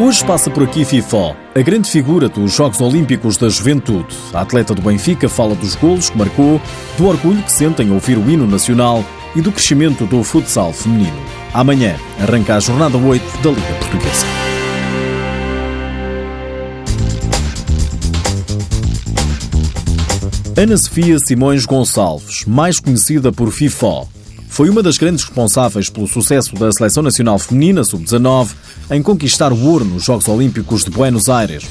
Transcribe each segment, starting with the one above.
Hoje passa por aqui FIFO, a grande figura dos Jogos Olímpicos da Juventude. A atleta do Benfica fala dos golos que marcou, do orgulho que sentem ouvir o hino nacional e do crescimento do futsal feminino. Amanhã arranca a jornada 8 da Liga Portuguesa. Ana Sofia Simões Gonçalves, mais conhecida por FIFO, foi uma das grandes responsáveis pelo sucesso da Seleção Nacional Feminina Sub-19 em conquistar o ouro nos Jogos Olímpicos de Buenos Aires.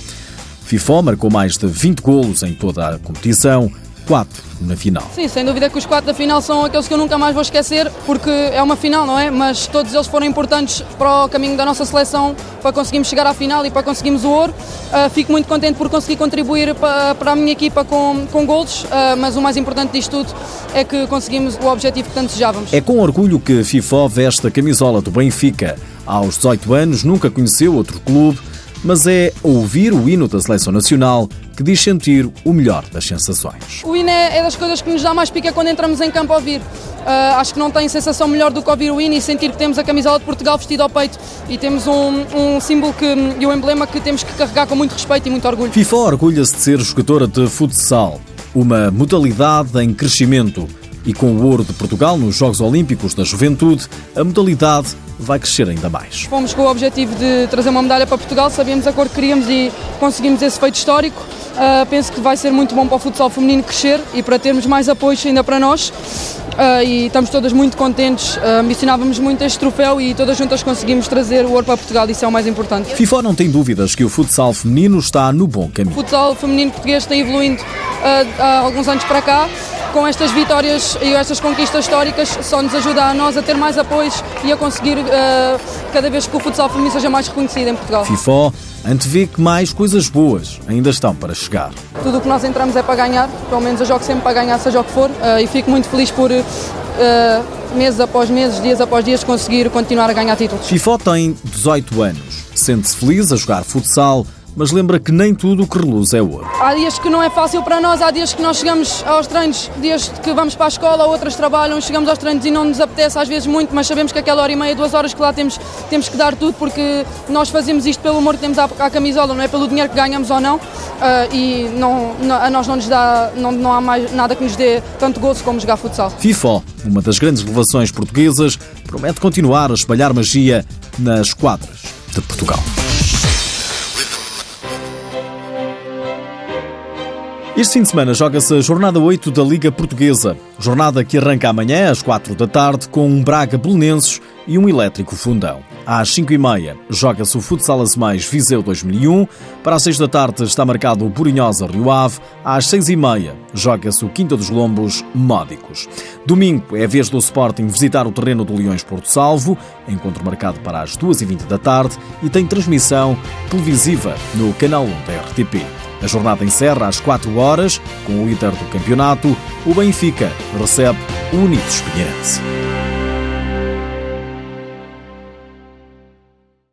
FIFO marcou mais de 20 golos em toda a competição, 4 na final. Sim, sem dúvida que os 4 da final são aqueles que eu nunca mais vou esquecer, porque é uma final, não é? Mas todos eles foram importantes para o caminho da nossa seleção, para conseguirmos chegar à final e para conseguirmos o ouro. Uh, fico muito contente por conseguir contribuir para, para a minha equipa com, com golos, uh, mas o mais importante disto tudo é que conseguimos o objetivo que tanto desejávamos. É com orgulho que a FIFO veste a camisola do Benfica. Aos 18 anos nunca conheceu outro clube mas é ouvir o hino da seleção nacional que diz sentir o melhor das sensações. O hino é, é das coisas que nos dá mais pica quando entramos em campo a ouvir. Uh, acho que não tem sensação melhor do que ouvir o hino e sentir que temos a camisola de Portugal vestida ao peito e temos um, um símbolo que, e um emblema que temos que carregar com muito respeito e muito orgulho. FIFA orgulha-se de ser jogadora de futsal, uma modalidade em crescimento. E com o ouro de Portugal nos Jogos Olímpicos da Juventude, a modalidade vai crescer ainda mais. Fomos com o objetivo de trazer uma medalha para Portugal, sabíamos a cor que queríamos e conseguimos esse feito histórico. Uh, penso que vai ser muito bom para o futsal feminino crescer e para termos mais apoio ainda para nós. Uh, e estamos todas muito contentes, uh, ambicionávamos muito este troféu e todas juntas conseguimos trazer o ouro para Portugal, isso é o mais importante. FIFA não tem dúvidas que o futsal feminino está no bom caminho. O futsal feminino português tem evoluindo uh, há alguns anos para cá com estas vitórias e estas conquistas históricas só nos ajuda a nós a ter mais apoios e a conseguir uh, cada vez que o futsal feminino seja mais reconhecido em Portugal. FIFO antevê que mais coisas boas ainda estão para chegar. Tudo o que nós entramos é para ganhar, pelo menos eu jogo sempre para ganhar, seja o que for, uh, e fico muito feliz por uh, meses após meses, dias após dias, conseguir continuar a ganhar títulos. FIFO tem 18 anos, sente-se feliz a jogar futsal mas lembra que nem tudo o que reluz é ouro. Há dias que não é fácil para nós, há dias que nós chegamos aos treinos, dias que vamos para a escola, outras trabalham, chegamos aos treinos e não nos apetece às vezes muito, mas sabemos que aquela hora e meia, duas horas que lá temos, temos que dar tudo porque nós fazemos isto pelo amor que temos à, à camisola, não é pelo dinheiro que ganhamos ou não, uh, e não, não, a nós não nos dá, não, não há mais nada que nos dê tanto gozo como jogar futsal. FIFO, uma das grandes revelações portuguesas, promete continuar a espalhar magia nas quadras de Portugal. Este fim de semana joga-se a jornada 8 da Liga Portuguesa. Jornada que arranca amanhã às 4 da tarde com um Braga Belenenses e um Elétrico Fundão. Às 5 e meia joga-se o Futsal Mais Viseu 2001. Para as 6 da tarde está marcado o Burinhosa Rio Ave. Às 6 e meia joga-se o Quinta dos Lombos Módicos. Domingo é a vez do Sporting visitar o terreno do Leões Porto Salvo. Encontro marcado para as 2h20 da tarde e tem transmissão televisiva no canal 1 da RTP. A jornada encerra às 4 horas com o líder do campeonato. O Benfica recebe o Unidos Pinheirense.